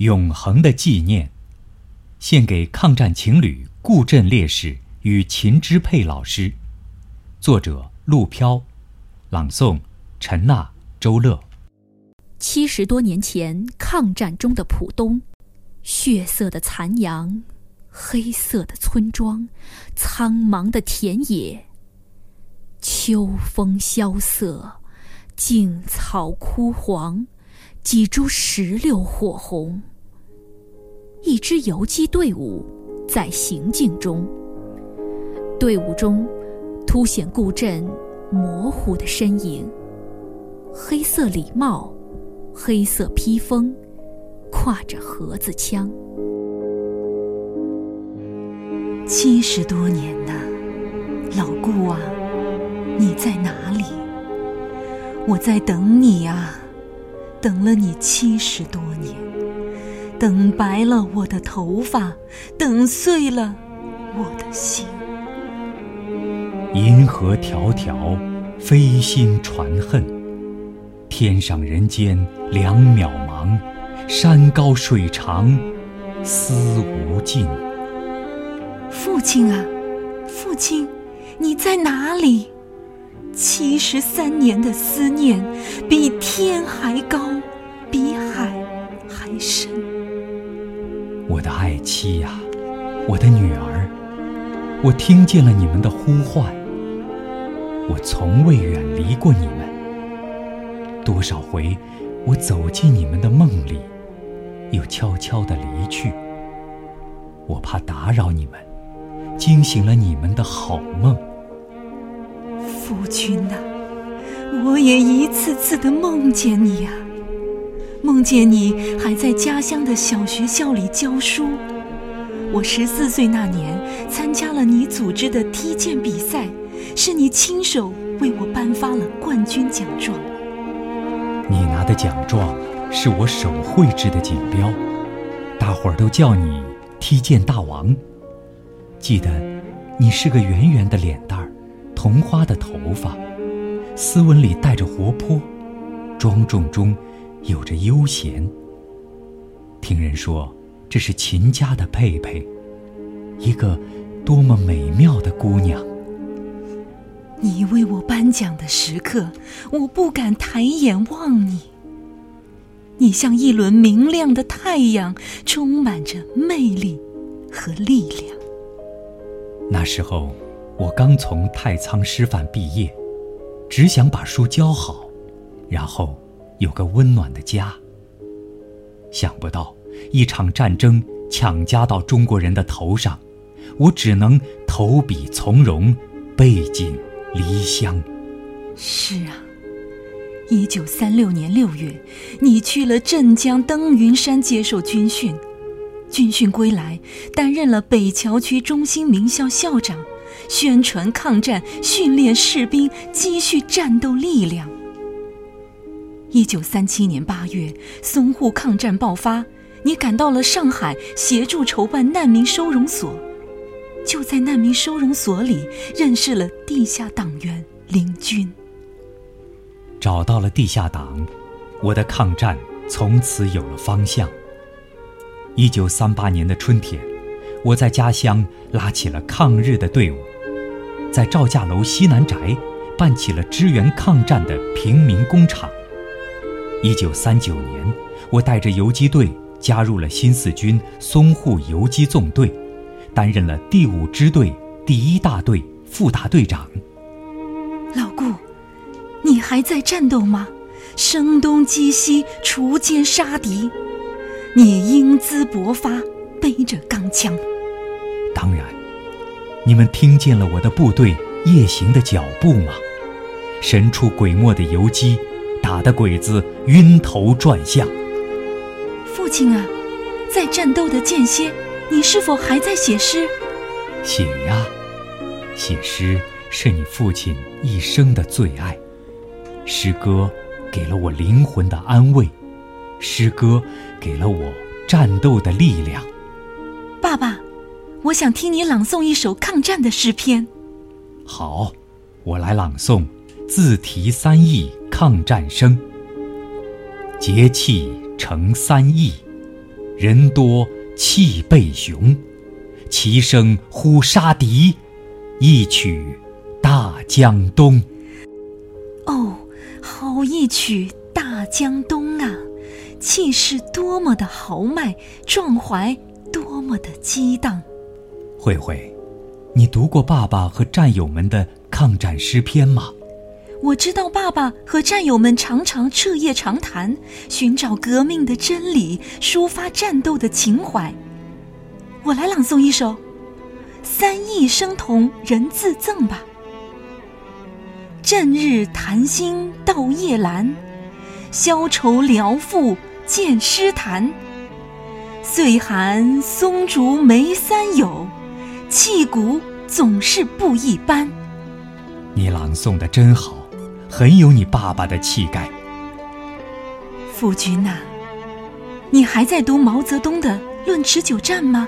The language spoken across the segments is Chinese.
永恒的纪念，献给抗战情侣顾振烈士与秦之佩老师。作者：陆飘，朗诵：陈娜、周乐。七十多年前，抗战中的浦东，血色的残阳，黑色的村庄，苍茫的田野。秋风萧瑟，径草枯黄，几株石榴火红。一支游击队伍在行进中，队伍中凸显顾振模糊的身影。黑色礼帽，黑色披风，挎着盒子枪。七十多年呐，老顾啊，你在哪里？我在等你啊，等了你七十多年。等白了我的头发，等碎了我的心。银河迢迢，飞星传恨。天上人间两渺茫，山高水长，思无尽。父亲啊，父亲，你在哪里？七十三年的思念，比天还高，比海还深。我的爱妻呀，我的女儿，我听见了你们的呼唤。我从未远离过你们。多少回，我走进你们的梦里，又悄悄地离去。我怕打扰你们，惊醒了你们的好梦。夫君呐，我也一次次的梦见你呀。梦见你还在家乡的小学校里教书。我十四岁那年参加了你组织的踢毽比赛，是你亲手为我颁发了冠军奖状。你拿的奖状是我手绘制的锦标，大伙儿都叫你踢毽大王。记得，你是个圆圆的脸蛋儿，同花的头发，斯文里带着活泼，庄重中。有着悠闲。听人说，这是秦家的佩佩，一个多么美妙的姑娘。你为我颁奖的时刻，我不敢抬眼望你。你像一轮明亮的太阳，充满着魅力和力量。那时候，我刚从太仓师范毕业，只想把书教好，然后。有个温暖的家。想不到一场战争强加到中国人的头上，我只能投笔从戎，背井离乡。是啊，一九三六年六月，你去了镇江登云山接受军训，军训归来，担任了北桥区中心名校校长，宣传抗战，训练士兵，积蓄战斗力量。一九三七年八月，淞沪抗战爆发，你赶到了上海，协助筹办难民收容所。就在难民收容所里，认识了地下党员林军。找到了地下党，我的抗战从此有了方向。一九三八年的春天，我在家乡拉起了抗日的队伍，在赵家楼西南宅办起了支援抗战的平民工厂。一九三九年，我带着游击队加入了新四军淞沪游击纵队，担任了第五支队第一大队副大队长。老顾，你还在战斗吗？声东击西，锄奸杀敌，你英姿勃发，背着钢枪。当然，你们听见了我的部队夜行的脚步吗？神出鬼没的游击。打得鬼子晕头转向。父亲啊，在战斗的间歇，你是否还在写诗？写呀，写诗是你父亲一生的最爱。诗歌给了我灵魂的安慰，诗歌给了我战斗的力量。爸爸，我想听你朗诵一首抗战的诗篇。好，我来朗诵，自提三义。抗战声，节气成三义，人多气倍雄，齐声呼杀敌，一曲《大江东》。哦，好一曲《大江东》啊！气势多么的豪迈，壮怀多么的激荡。慧慧，你读过爸爸和战友们的抗战诗篇吗？我知道爸爸和战友们常常彻夜长谈，寻找革命的真理，抒发战斗的情怀。我来朗诵一首《三义生同人自赠》吧。正日谈心到夜阑，消愁聊赋见诗坛。岁寒松竹梅三友，气骨总是不一般。你朗诵的真好。很有你爸爸的气概，夫君呐，你还在读毛泽东的《论持久战》吗？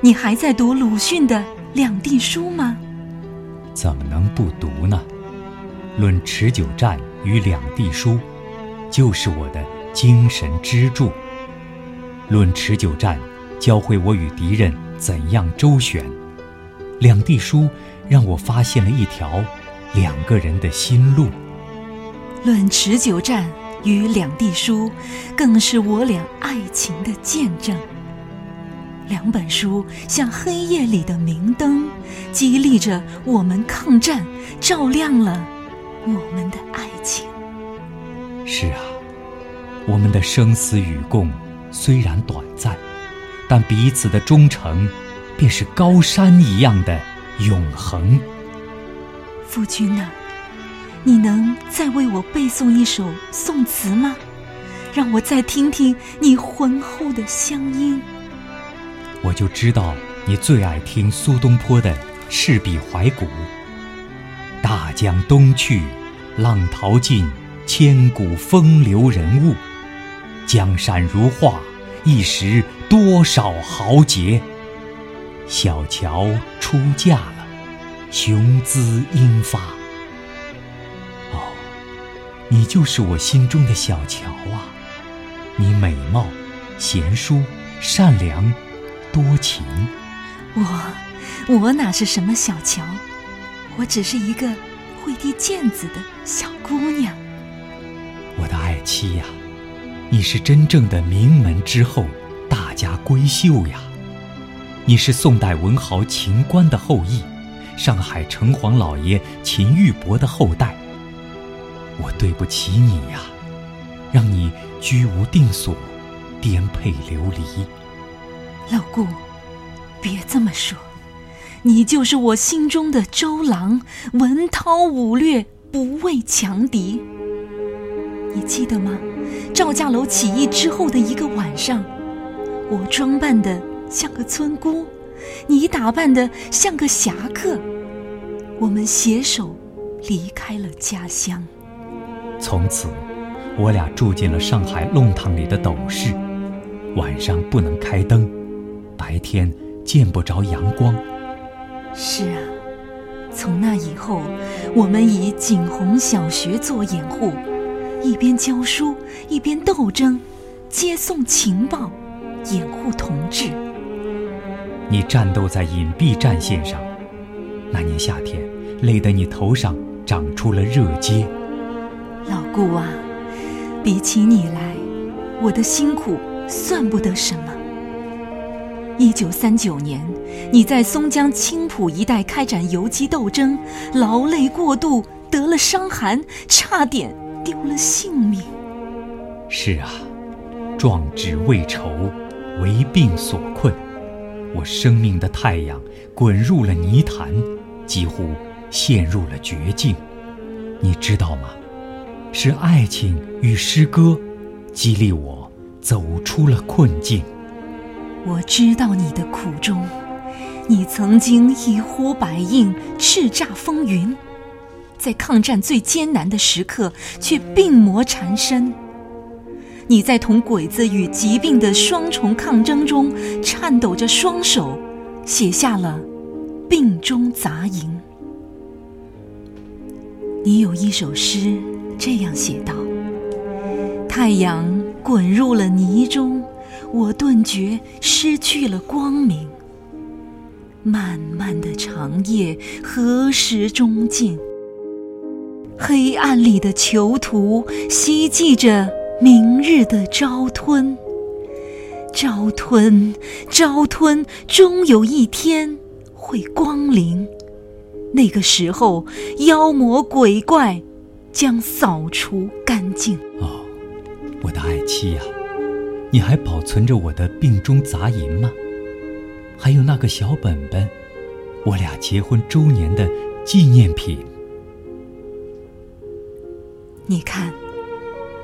你还在读鲁迅的《两地书》吗？怎么能不读呢？《论持久战》与《两地书》，就是我的精神支柱。《论持久战》教会我与敌人怎样周旋，《两地书》让我发现了一条。两个人的心路，《论持久战》与《两地书》，更是我俩爱情的见证。两本书像黑夜里的明灯，激励着我们抗战，照亮了我们的爱情。是啊，我们的生死与共虽然短暂，但彼此的忠诚，便是高山一样的永恒。夫君呐，你能再为我背诵一首宋词吗？让我再听听你浑厚的乡音。我就知道你最爱听苏东坡的《赤壁怀古》。大江东去，浪淘尽，千古风流人物。江山如画，一时多少豪杰。小乔出嫁。雄姿英发，哦，你就是我心中的小乔啊！你美貌、贤淑、善良、多情。我，我哪是什么小乔？我只是一个会踢毽子的小姑娘。我的爱妻呀，你是真正的名门之后，大家闺秀呀！你是宋代文豪秦观的后裔。上海城隍老爷秦玉伯的后代，我对不起你呀，让你居无定所，颠沛流离。老顾，别这么说，你就是我心中的周郎，文韬武略，不畏强敌。你记得吗？赵家楼起义之后的一个晚上，我装扮的像个村姑。你打扮的像个侠客，我们携手离开了家乡。从此，我俩住进了上海弄堂里的斗室，晚上不能开灯，白天见不着阳光。是啊，从那以后，我们以景洪小学做掩护，一边教书，一边斗争，接送情报，掩护同志。你战斗在隐蔽战线上，那年夏天，累得你头上长出了热疖。老顾啊，比起你来，我的辛苦算不得什么。一九三九年，你在松江青浦一带开展游击斗争，劳累过度，得了伤寒，差点丢了性命。是啊，壮志未酬，为病所困。我生命的太阳滚入了泥潭，几乎陷入了绝境。你知道吗？是爱情与诗歌激励我走出了困境。我知道你的苦衷，你曾经一呼百应，叱咤风云，在抗战最艰难的时刻却病魔缠身。你在同鬼子与疾病的双重抗争中，颤抖着双手，写下了《病中杂吟》。你有一首诗这样写道：“太阳滚入了泥中，我顿觉失去了光明。漫漫的长夜何时终尽？黑暗里的囚徒希冀着明日的朝吞，朝吞，朝吞，终有一天会光临。那个时候，妖魔鬼怪将扫除干净。哦，我的爱妻呀，你还保存着我的病中杂银吗？还有那个小本本，我俩结婚周年的纪念品。你看，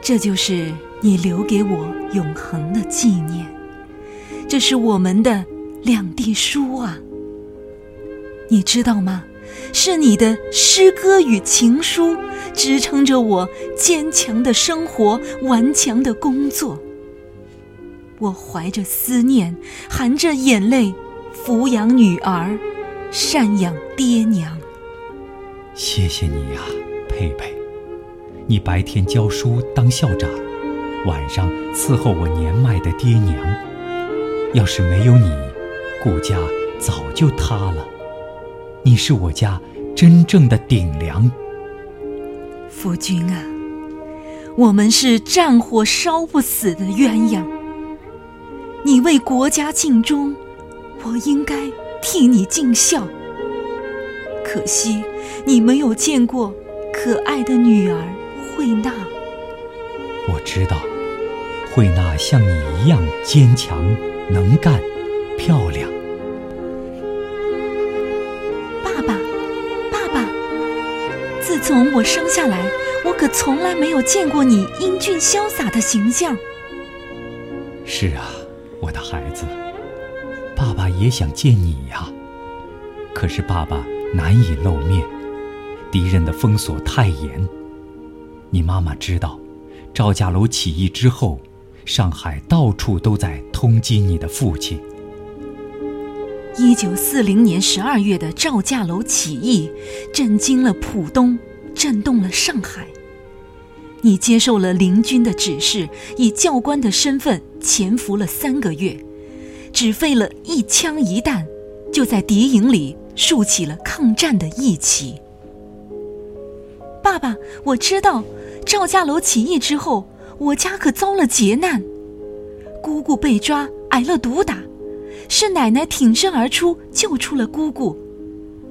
这就是你留给我永恒的纪念。这是我们的两地书啊，你知道吗？是你的诗歌与情书支撑着我坚强的生活、顽强的工作。我怀着思念，含着眼泪，抚养女儿，赡养爹娘。谢谢你呀，佩佩。你白天教书当校长，晚上伺候我年迈的爹娘。要是没有你，顾家早就塌了。你是我家真正的顶梁。夫君啊，我们是战火烧不死的鸳鸯。你为国家尽忠，我应该替你尽孝。可惜你没有见过可爱的女儿。慧娜，我知道，慧娜像你一样坚强、能干、漂亮。爸爸，爸爸，自从我生下来，我可从来没有见过你英俊潇洒的形象。是啊，我的孩子，爸爸也想见你呀，可是爸爸难以露面，敌人的封锁太严。你妈妈知道，赵家楼起义之后，上海到处都在通缉你的父亲。一九四零年十二月的赵家楼起义，震惊了浦东，震动了上海。你接受了林军的指示，以教官的身份潜伏了三个月，只费了一枪一弹，就在敌营里竖起了抗战的义旗。爸爸，我知道。赵家楼起义之后，我家可遭了劫难，姑姑被抓，挨了毒打，是奶奶挺身而出救出了姑姑，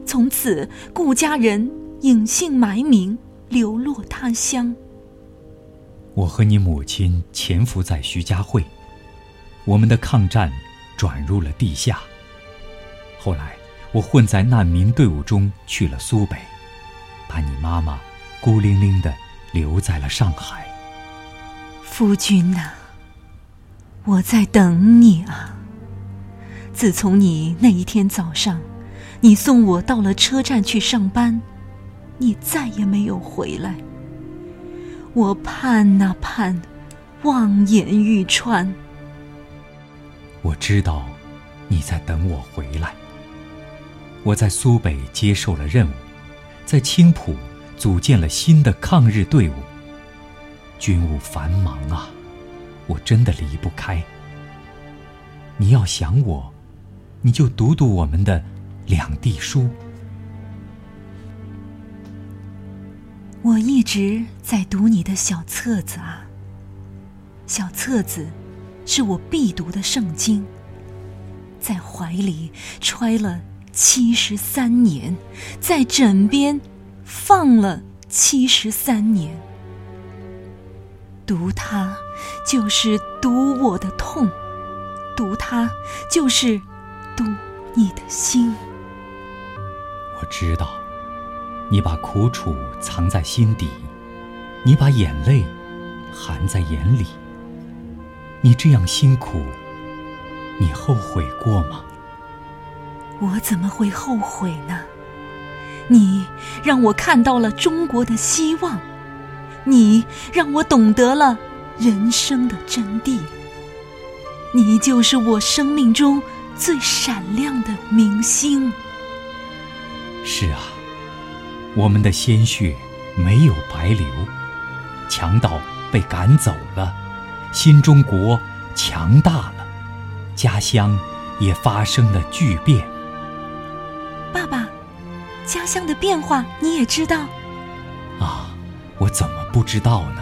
从此顾家人隐姓埋名，流落他乡。我和你母亲潜伏在徐家汇，我们的抗战转入了地下。后来我混在难民队伍中去了苏北，把你妈妈孤零零的。留在了上海，夫君呐，我在等你啊。自从你那一天早上，你送我到了车站去上班，你再也没有回来。我盼呐盼，望眼欲穿。我知道你在等我回来。我在苏北接受了任务，在青浦。组建了新的抗日队伍。军务繁忙啊，我真的离不开。你要想我，你就读读我们的两地书。我一直在读你的小册子啊。小册子是我必读的圣经，在怀里揣了七十三年，在枕边。放了七十三年，读它就是读我的痛，读它就是读你的心。我知道，你把苦楚藏在心底，你把眼泪含在眼里。你这样辛苦，你后悔过吗？我怎么会后悔呢？你让我看到了中国的希望，你让我懂得了人生的真谛。你就是我生命中最闪亮的明星。是啊，我们的鲜血没有白流，强盗被赶走了，新中国强大了。家乡也发生了巨变。家乡的变化你也知道？啊，我怎么不知道呢？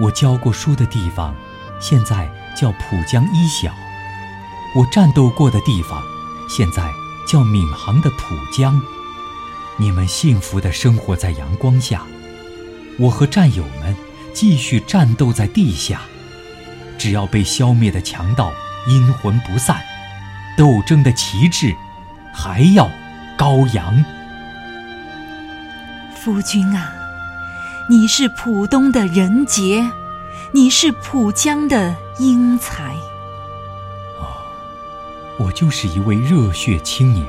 我教过书的地方，现在叫浦江一小；我战斗过的地方，现在叫闵行的浦江。你们幸福地生活在阳光下，我和战友们继续战斗在地下。只要被消灭的强盗阴魂不散，斗争的旗帜还要高扬。夫君啊，你是浦东的人杰，你是浦江的英才。哦，我就是一位热血青年。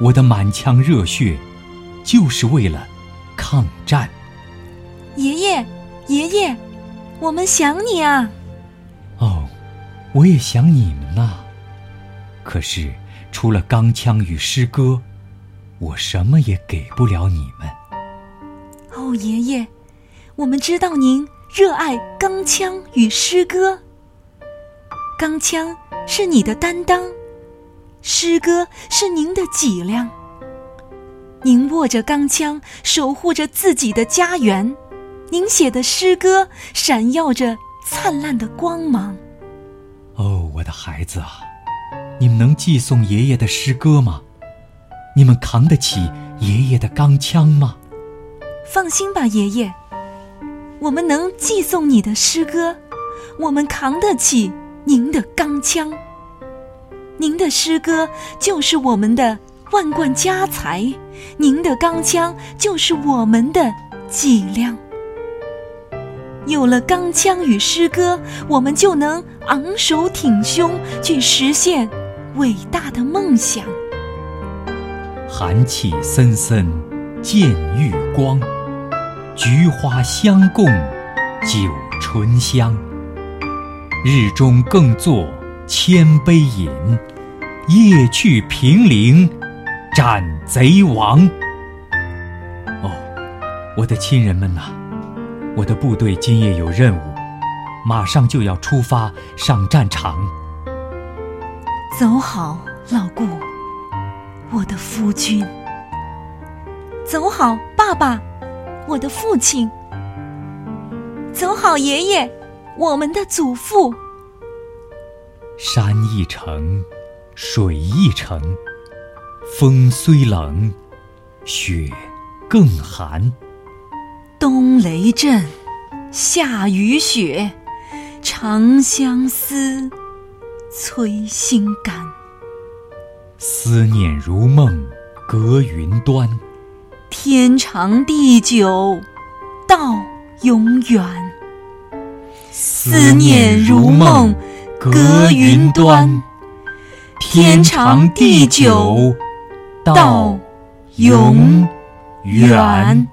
我的满腔热血，就是为了抗战。爷爷，爷爷，我们想你啊！哦，我也想你们呐。可是，除了钢枪与诗歌，我什么也给不了你们。哦，爷爷，我们知道您热爱钢枪与诗歌。钢枪是你的担当。诗歌是您的脊梁，您握着钢枪，守护着自己的家园，您写的诗歌闪耀着灿烂的光芒。哦，我的孩子啊，你们能寄送爷爷的诗歌吗？你们扛得起爷爷的钢枪吗？放心吧，爷爷，我们能寄送你的诗歌，我们扛得起您的钢枪。您的诗歌就是我们的万贯家财，您的钢枪就是我们的脊梁。有了钢枪与诗歌，我们就能昂首挺胸去实现伟大的梦想。寒气森森见玉光，菊花相共酒醇香。日中更坐千杯饮。夜去平陵斩贼王。哦，我的亲人们呐，我的部队今夜有任务，马上就要出发上战场。走好，老顾，我的夫君。走好，爸爸，我的父亲。走好，爷爷，我们的祖父。山一程。水一程，风虽冷，雪更寒。冬雷震，夏雨雪，长相思，催心肝。思念如梦，隔云端。天长地久，到永远。思念如梦，隔云端。天长地久，到永远。